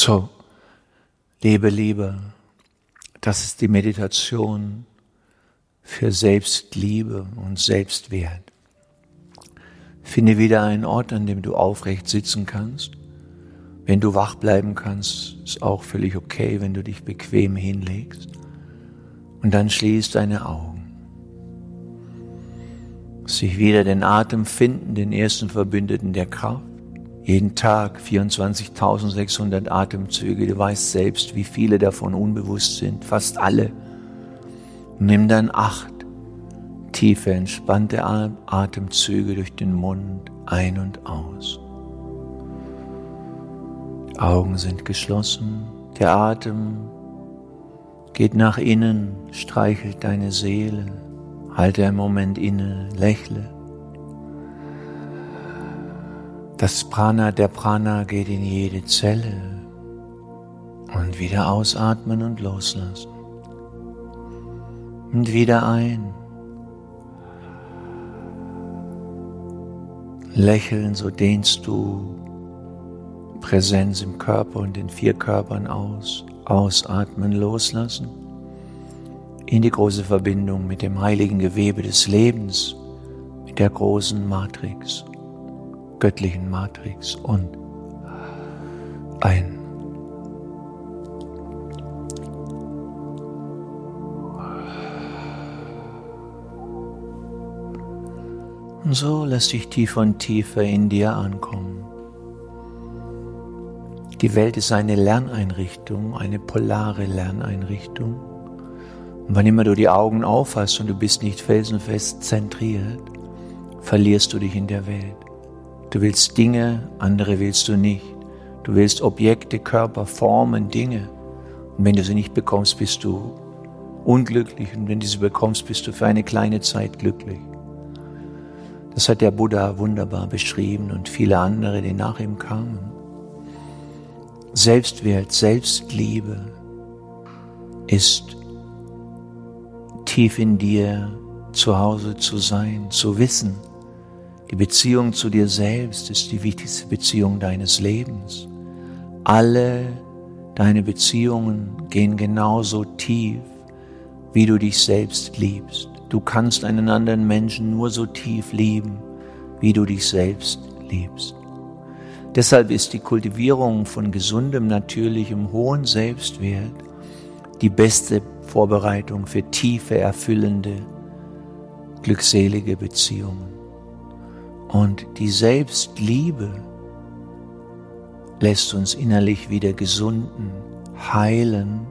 So, lebe lieber. Das ist die Meditation für Selbstliebe und Selbstwert. Finde wieder einen Ort, an dem du aufrecht sitzen kannst. Wenn du wach bleiben kannst, ist auch völlig okay, wenn du dich bequem hinlegst. Und dann schließ deine Augen. Sich wieder den Atem finden, den ersten Verbündeten der Kraft. Jeden Tag 24.600 Atemzüge. Du weißt selbst, wie viele davon unbewusst sind. Fast alle. Nimm dann acht tiefe, entspannte Atemzüge durch den Mund ein und aus. Augen sind geschlossen. Der Atem geht nach innen, streichelt deine Seele. Halte einen Moment inne, lächle. Das Prana, der Prana geht in jede Zelle und wieder ausatmen und loslassen. Und wieder ein. Lächeln, so dehnst du Präsenz im Körper und den vier Körpern aus. Ausatmen, loslassen. In die große Verbindung mit dem heiligen Gewebe des Lebens, mit der großen Matrix göttlichen Matrix und ein. Und so lass dich tiefer und tiefer in dir ankommen. Die Welt ist eine Lerneinrichtung, eine polare Lerneinrichtung. Und wann immer du die Augen aufhast und du bist nicht felsenfest zentriert, verlierst du dich in der Welt. Du willst Dinge, andere willst du nicht. Du willst Objekte, Körper, Formen, Dinge. Und wenn du sie nicht bekommst, bist du unglücklich. Und wenn du sie bekommst, bist du für eine kleine Zeit glücklich. Das hat der Buddha wunderbar beschrieben und viele andere, die nach ihm kamen. Selbstwert, Selbstliebe ist tief in dir zu Hause zu sein, zu wissen, die Beziehung zu dir selbst ist die wichtigste Beziehung deines Lebens. Alle deine Beziehungen gehen genauso tief, wie du dich selbst liebst. Du kannst einen anderen Menschen nur so tief lieben, wie du dich selbst liebst. Deshalb ist die Kultivierung von gesundem, natürlichem, hohen Selbstwert die beste Vorbereitung für tiefe, erfüllende, glückselige Beziehungen. Und die Selbstliebe lässt uns innerlich wieder gesunden, heilen.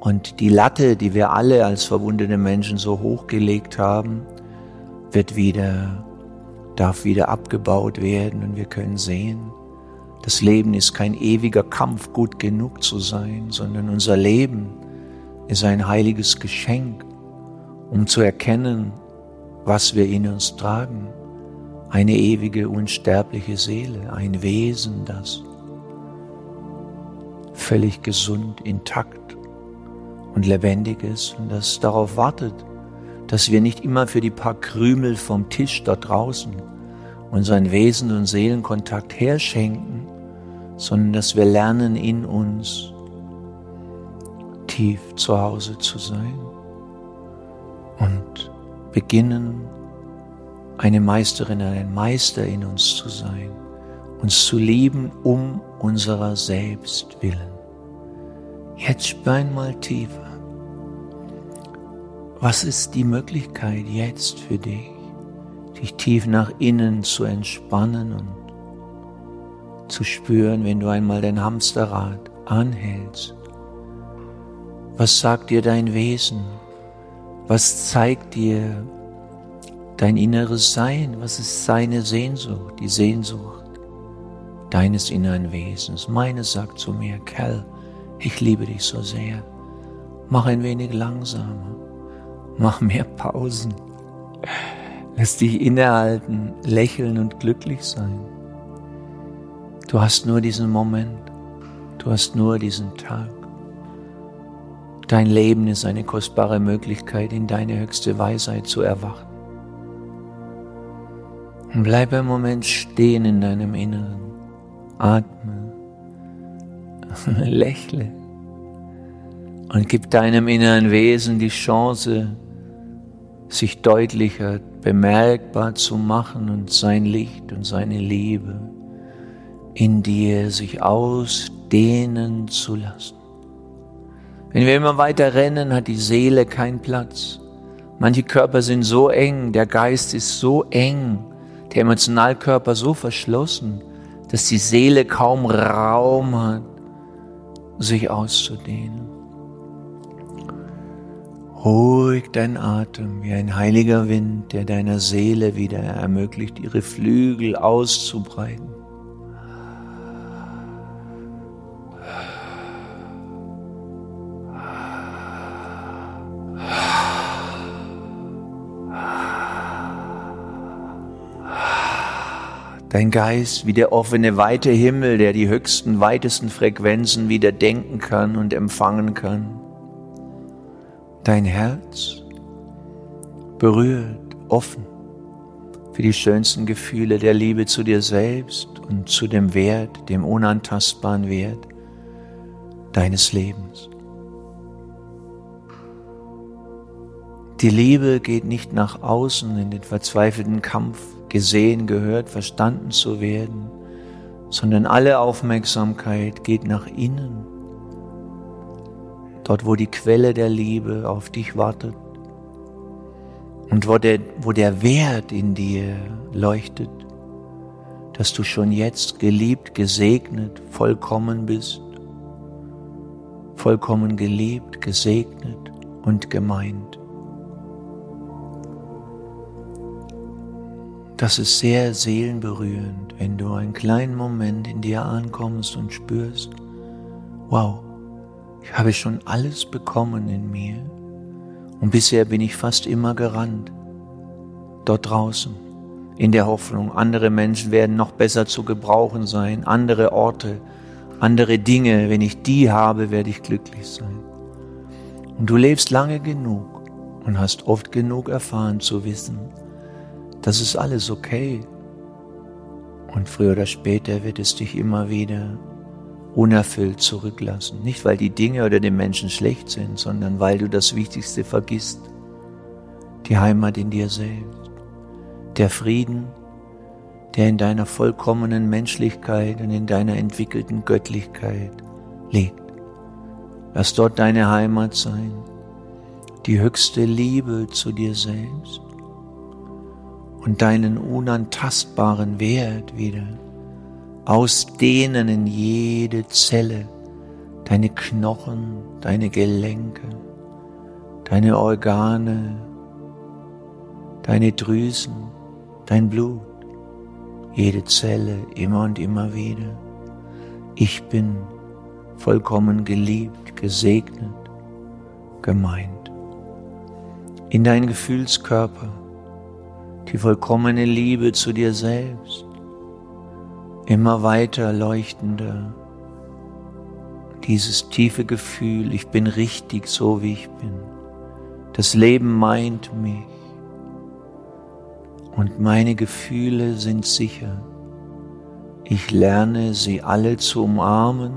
Und die Latte, die wir alle als verwundene Menschen so hochgelegt haben, wird wieder, darf wieder abgebaut werden und wir können sehen, das Leben ist kein ewiger Kampf, gut genug zu sein, sondern unser Leben ist ein heiliges Geschenk, um zu erkennen, was wir in uns tragen eine ewige, unsterbliche Seele, ein Wesen, das völlig gesund, intakt und lebendig ist und das darauf wartet, dass wir nicht immer für die paar Krümel vom Tisch dort draußen unseren Wesen- und Seelenkontakt herschenken, sondern dass wir lernen, in uns tief zu Hause zu sein und beginnen, eine Meisterin, ein Meister in uns zu sein, uns zu lieben um unserer selbst willen. Jetzt spür einmal tiefer. Was ist die Möglichkeit jetzt für dich, dich tief nach innen zu entspannen und zu spüren, wenn du einmal dein Hamsterrad anhältst? Was sagt dir dein Wesen? Was zeigt dir dein inneres Sein, was ist seine Sehnsucht, die Sehnsucht deines inneren Wesens. Meine sagt zu mir, Kerl, ich liebe dich so sehr. Mach ein wenig langsamer, mach mehr Pausen, lass dich innehalten, lächeln und glücklich sein. Du hast nur diesen Moment, du hast nur diesen Tag. Dein Leben ist eine kostbare Möglichkeit, in deine höchste Weisheit zu erwachen. Und bleib einen Moment stehen in deinem Inneren. Atme. lächle und gib deinem inneren Wesen die Chance, sich deutlicher bemerkbar zu machen und sein Licht und seine Liebe in dir sich ausdehnen zu lassen. Wenn wir immer weiter rennen, hat die Seele keinen Platz. Manche Körper sind so eng, der Geist ist so eng, der Emotionalkörper so verschlossen, dass die Seele kaum Raum hat, sich auszudehnen. Ruhig dein Atem wie ein heiliger Wind, der deiner Seele wieder ermöglicht, ihre Flügel auszubreiten. Dein Geist wie der offene, weite Himmel, der die höchsten, weitesten Frequenzen wieder denken kann und empfangen kann. Dein Herz berührt, offen für die schönsten Gefühle der Liebe zu dir selbst und zu dem Wert, dem unantastbaren Wert deines Lebens. Die Liebe geht nicht nach außen in den verzweifelten Kampf gesehen, gehört, verstanden zu werden, sondern alle Aufmerksamkeit geht nach innen, dort wo die Quelle der Liebe auf dich wartet und wo der, wo der Wert in dir leuchtet, dass du schon jetzt geliebt, gesegnet, vollkommen bist, vollkommen geliebt, gesegnet und gemeint. Das ist sehr seelenberührend, wenn du einen kleinen Moment in dir ankommst und spürst, wow, ich habe schon alles bekommen in mir. Und bisher bin ich fast immer gerannt, dort draußen, in der Hoffnung, andere Menschen werden noch besser zu gebrauchen sein, andere Orte, andere Dinge, wenn ich die habe, werde ich glücklich sein. Und du lebst lange genug und hast oft genug erfahren zu wissen, das ist alles okay. Und früher oder später wird es dich immer wieder unerfüllt zurücklassen. Nicht, weil die Dinge oder die Menschen schlecht sind, sondern weil du das Wichtigste vergisst. Die Heimat in dir selbst. Der Frieden, der in deiner vollkommenen Menschlichkeit und in deiner entwickelten Göttlichkeit liegt. Lass dort deine Heimat sein. Die höchste Liebe zu dir selbst und deinen unantastbaren Wert wieder ausdehnen in jede Zelle, deine Knochen, deine Gelenke, deine Organe, deine Drüsen, dein Blut, jede Zelle immer und immer wieder. Ich bin vollkommen geliebt, gesegnet, gemeint. In deinen Gefühlskörper, die vollkommene Liebe zu dir selbst, immer weiter leuchtender, dieses tiefe Gefühl, ich bin richtig so wie ich bin. Das Leben meint mich und meine Gefühle sind sicher. Ich lerne sie alle zu umarmen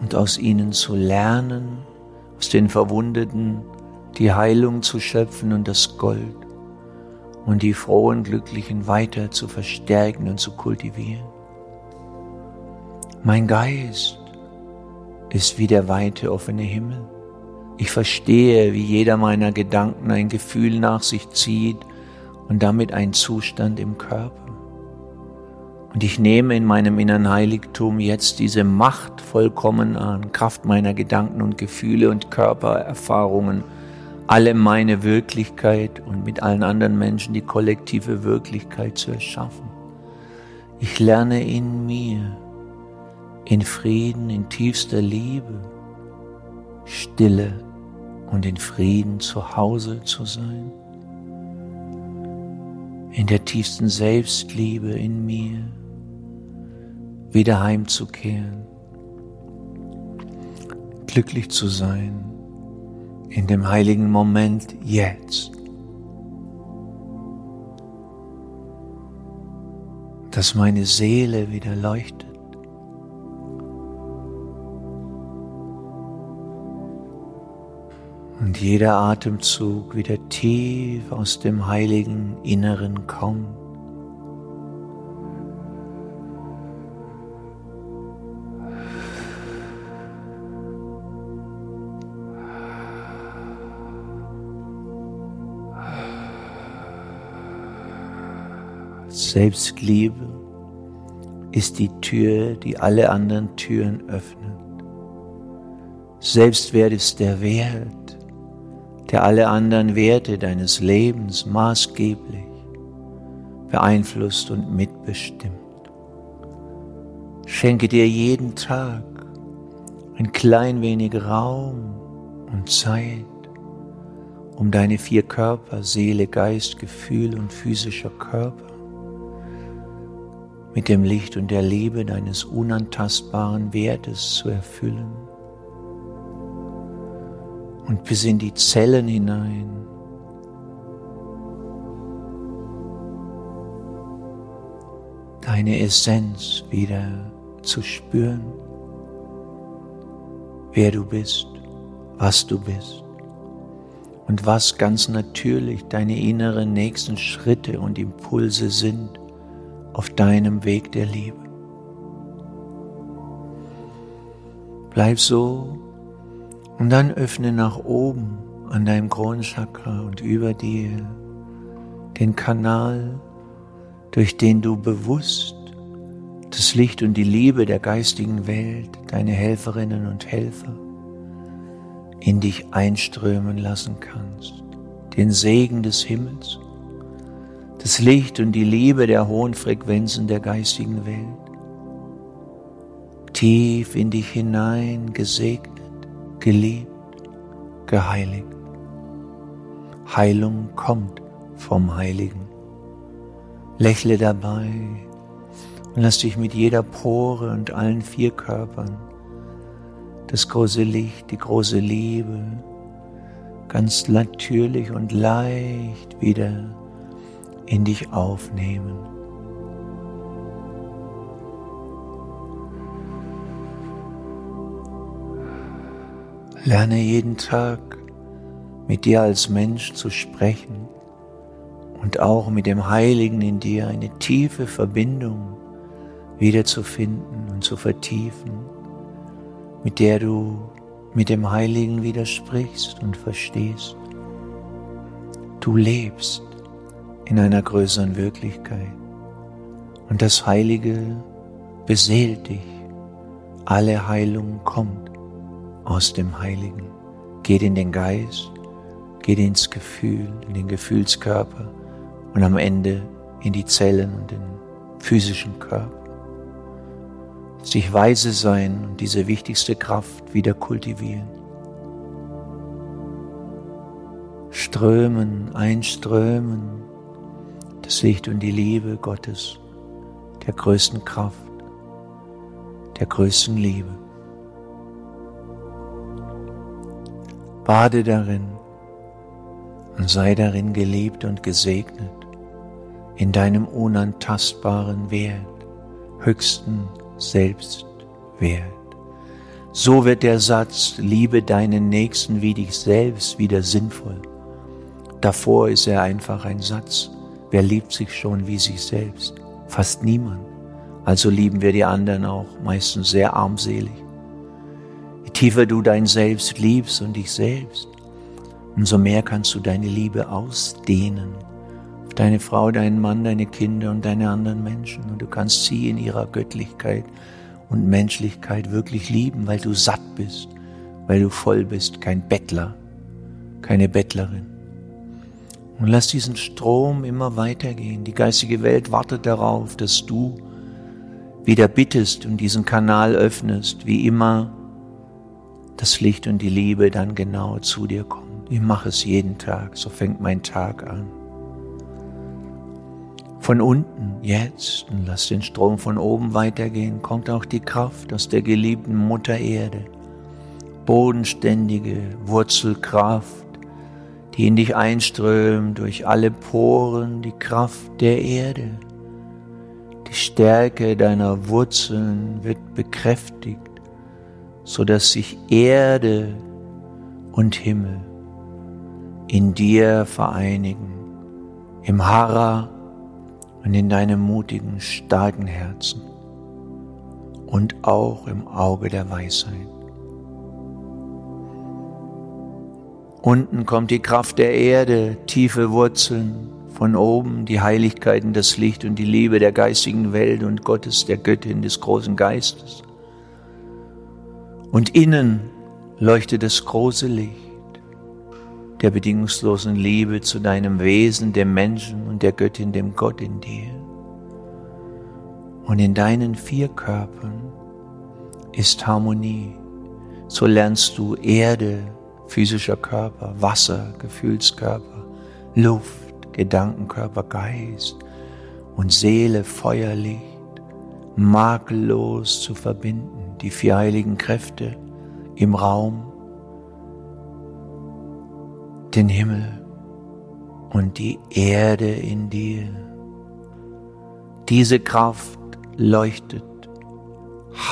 und aus ihnen zu lernen, aus den Verwundeten die Heilung zu schöpfen und das Gold und die frohen, glücklichen weiter zu verstärken und zu kultivieren. Mein Geist ist wie der weite offene Himmel. Ich verstehe, wie jeder meiner Gedanken ein Gefühl nach sich zieht und damit ein Zustand im Körper. Und ich nehme in meinem inneren Heiligtum jetzt diese Macht vollkommen an, Kraft meiner Gedanken und Gefühle und Körpererfahrungen alle meine Wirklichkeit und mit allen anderen Menschen die kollektive Wirklichkeit zu erschaffen. Ich lerne in mir, in Frieden, in tiefster Liebe, Stille und in Frieden zu Hause zu sein, in der tiefsten Selbstliebe in mir wieder heimzukehren, glücklich zu sein in dem heiligen Moment jetzt. Dass meine Seele wieder leuchtet. Und jeder Atemzug wieder tief aus dem heiligen Inneren kommt. Selbstliebe ist die Tür, die alle anderen Türen öffnet. Selbstwert ist der Wert, der alle anderen Werte deines Lebens maßgeblich beeinflusst und mitbestimmt. Schenke dir jeden Tag ein klein wenig Raum und Zeit, um deine vier Körper, Seele, Geist, Gefühl und physischer Körper mit dem Licht und der Liebe deines unantastbaren Wertes zu erfüllen. Und bis in die Zellen hinein. Deine Essenz wieder zu spüren, wer du bist, was du bist und was ganz natürlich deine inneren nächsten Schritte und Impulse sind auf deinem Weg der Liebe. Bleib so und dann öffne nach oben an deinem Kronchakra und über dir den Kanal, durch den du bewusst das Licht und die Liebe der geistigen Welt, deine Helferinnen und Helfer, in dich einströmen lassen kannst, den Segen des Himmels das Licht und die Liebe der hohen Frequenzen der geistigen Welt. Tief in dich hinein gesegnet, geliebt, geheiligt. Heilung kommt vom Heiligen. Lächle dabei und lass dich mit jeder Pore und allen vier Körpern das große Licht, die große Liebe ganz natürlich und leicht wieder in dich aufnehmen. Lerne jeden Tag mit dir als Mensch zu sprechen und auch mit dem Heiligen in dir eine tiefe Verbindung wiederzufinden und zu vertiefen, mit der du mit dem Heiligen widersprichst und verstehst. Du lebst in einer größeren Wirklichkeit. Und das Heilige beseelt dich. Alle Heilung kommt aus dem Heiligen. Geht in den Geist, geht ins Gefühl, in den Gefühlskörper und am Ende in die Zellen und den physischen Körper. Sich weise sein und diese wichtigste Kraft wieder kultivieren. Strömen, einströmen das Licht und die Liebe Gottes, der größten Kraft, der größten Liebe. Bade darin und sei darin geliebt und gesegnet in deinem unantastbaren Wert, höchsten Selbstwert. So wird der Satz, liebe deinen Nächsten wie dich selbst, wieder sinnvoll. Davor ist er einfach ein Satz, Wer liebt sich schon wie sich selbst? Fast niemand. Also lieben wir die anderen auch meistens sehr armselig. Je tiefer du dein Selbst liebst und dich selbst, umso mehr kannst du deine Liebe ausdehnen auf deine Frau, deinen Mann, deine Kinder und deine anderen Menschen. Und du kannst sie in ihrer Göttlichkeit und Menschlichkeit wirklich lieben, weil du satt bist, weil du voll bist, kein Bettler, keine Bettlerin. Und lass diesen Strom immer weitergehen. Die geistige Welt wartet darauf, dass du wieder bittest und diesen Kanal öffnest, wie immer das Licht und die Liebe dann genau zu dir kommen. Ich mache es jeden Tag, so fängt mein Tag an. Von unten, jetzt, und lass den Strom von oben weitergehen, kommt auch die Kraft aus der geliebten Mutter Erde. Bodenständige Wurzelkraft, die in dich einströmt durch alle Poren, die Kraft der Erde. Die Stärke deiner Wurzeln wird bekräftigt, so dass sich Erde und Himmel in dir vereinigen, im Hara und in deinem mutigen, starken Herzen und auch im Auge der Weisheit. Unten kommt die Kraft der Erde, tiefe Wurzeln, von oben die Heiligkeiten, das Licht und die Liebe der geistigen Welt und Gottes, der Göttin des großen Geistes. Und innen leuchtet das große Licht der bedingungslosen Liebe zu deinem Wesen, dem Menschen und der Göttin, dem Gott in dir. Und in deinen vier Körpern ist Harmonie. So lernst du Erde, physischer Körper, Wasser, Gefühlskörper, Luft, Gedankenkörper, Geist und Seele, Feuerlicht, makellos zu verbinden, die vier heiligen Kräfte im Raum, den Himmel und die Erde in dir. Diese Kraft leuchtet,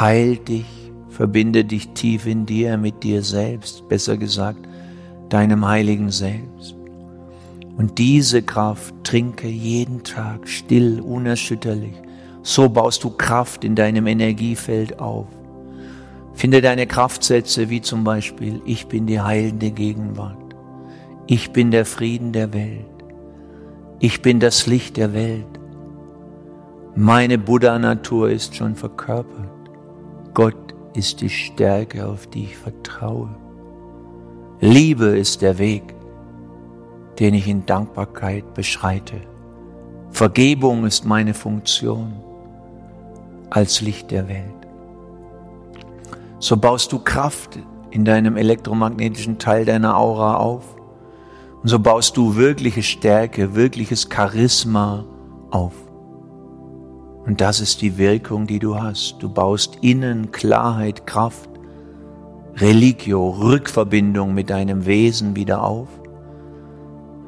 heilt dich, verbinde dich tief in dir mit dir selbst, besser gesagt, deinem heiligen Selbst. Und diese Kraft trinke jeden Tag still, unerschütterlich. So baust du Kraft in deinem Energiefeld auf. Finde deine Kraftsätze wie zum Beispiel, ich bin die heilende Gegenwart. Ich bin der Frieden der Welt. Ich bin das Licht der Welt. Meine Buddha-Natur ist schon verkörpert. Gott ist die Stärke, auf die ich vertraue. Liebe ist der Weg den ich in Dankbarkeit beschreite. Vergebung ist meine Funktion als Licht der Welt. So baust du Kraft in deinem elektromagnetischen Teil deiner Aura auf. Und so baust du wirkliche Stärke, wirkliches Charisma auf. Und das ist die Wirkung, die du hast. Du baust innen Klarheit, Kraft, Religio, Rückverbindung mit deinem Wesen wieder auf.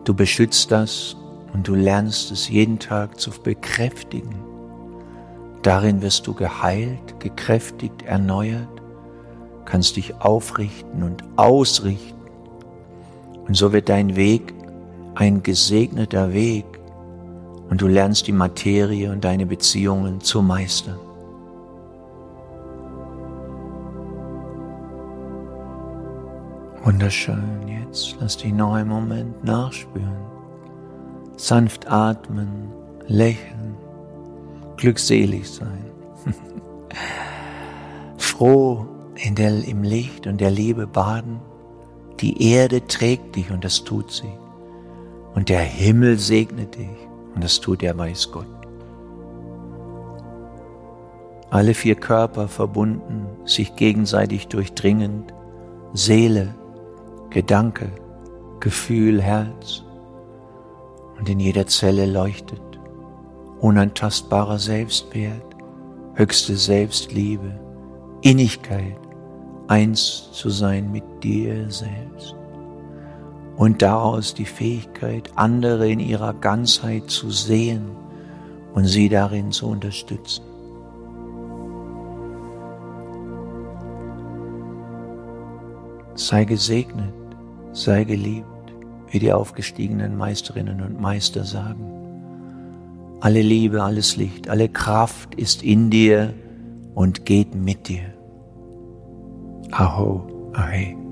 Du beschützt das und du lernst es jeden Tag zu bekräftigen. Darin wirst du geheilt, gekräftigt, erneuert, kannst dich aufrichten und ausrichten. Und so wird dein Weg ein gesegneter Weg und du lernst die Materie und deine Beziehungen zu meistern. Wunderschön. Jetzt lass dich noch einen Moment nachspüren. Sanft atmen, lächeln, glückselig sein. Froh in der, im Licht und der Liebe baden. Die Erde trägt dich und das tut sie. Und der Himmel segnet dich und das tut der weiß Gott. Alle vier Körper verbunden, sich gegenseitig durchdringend, Seele, Gedanke, Gefühl, Herz und in jeder Zelle leuchtet unantastbarer Selbstwert, höchste Selbstliebe, Innigkeit, eins zu sein mit dir selbst und daraus die Fähigkeit, andere in ihrer Ganzheit zu sehen und sie darin zu unterstützen. Sei gesegnet sei geliebt, wie die aufgestiegenen Meisterinnen und Meister sagen. Alle Liebe, alles Licht, alle Kraft ist in dir und geht mit dir. Aho, ahe.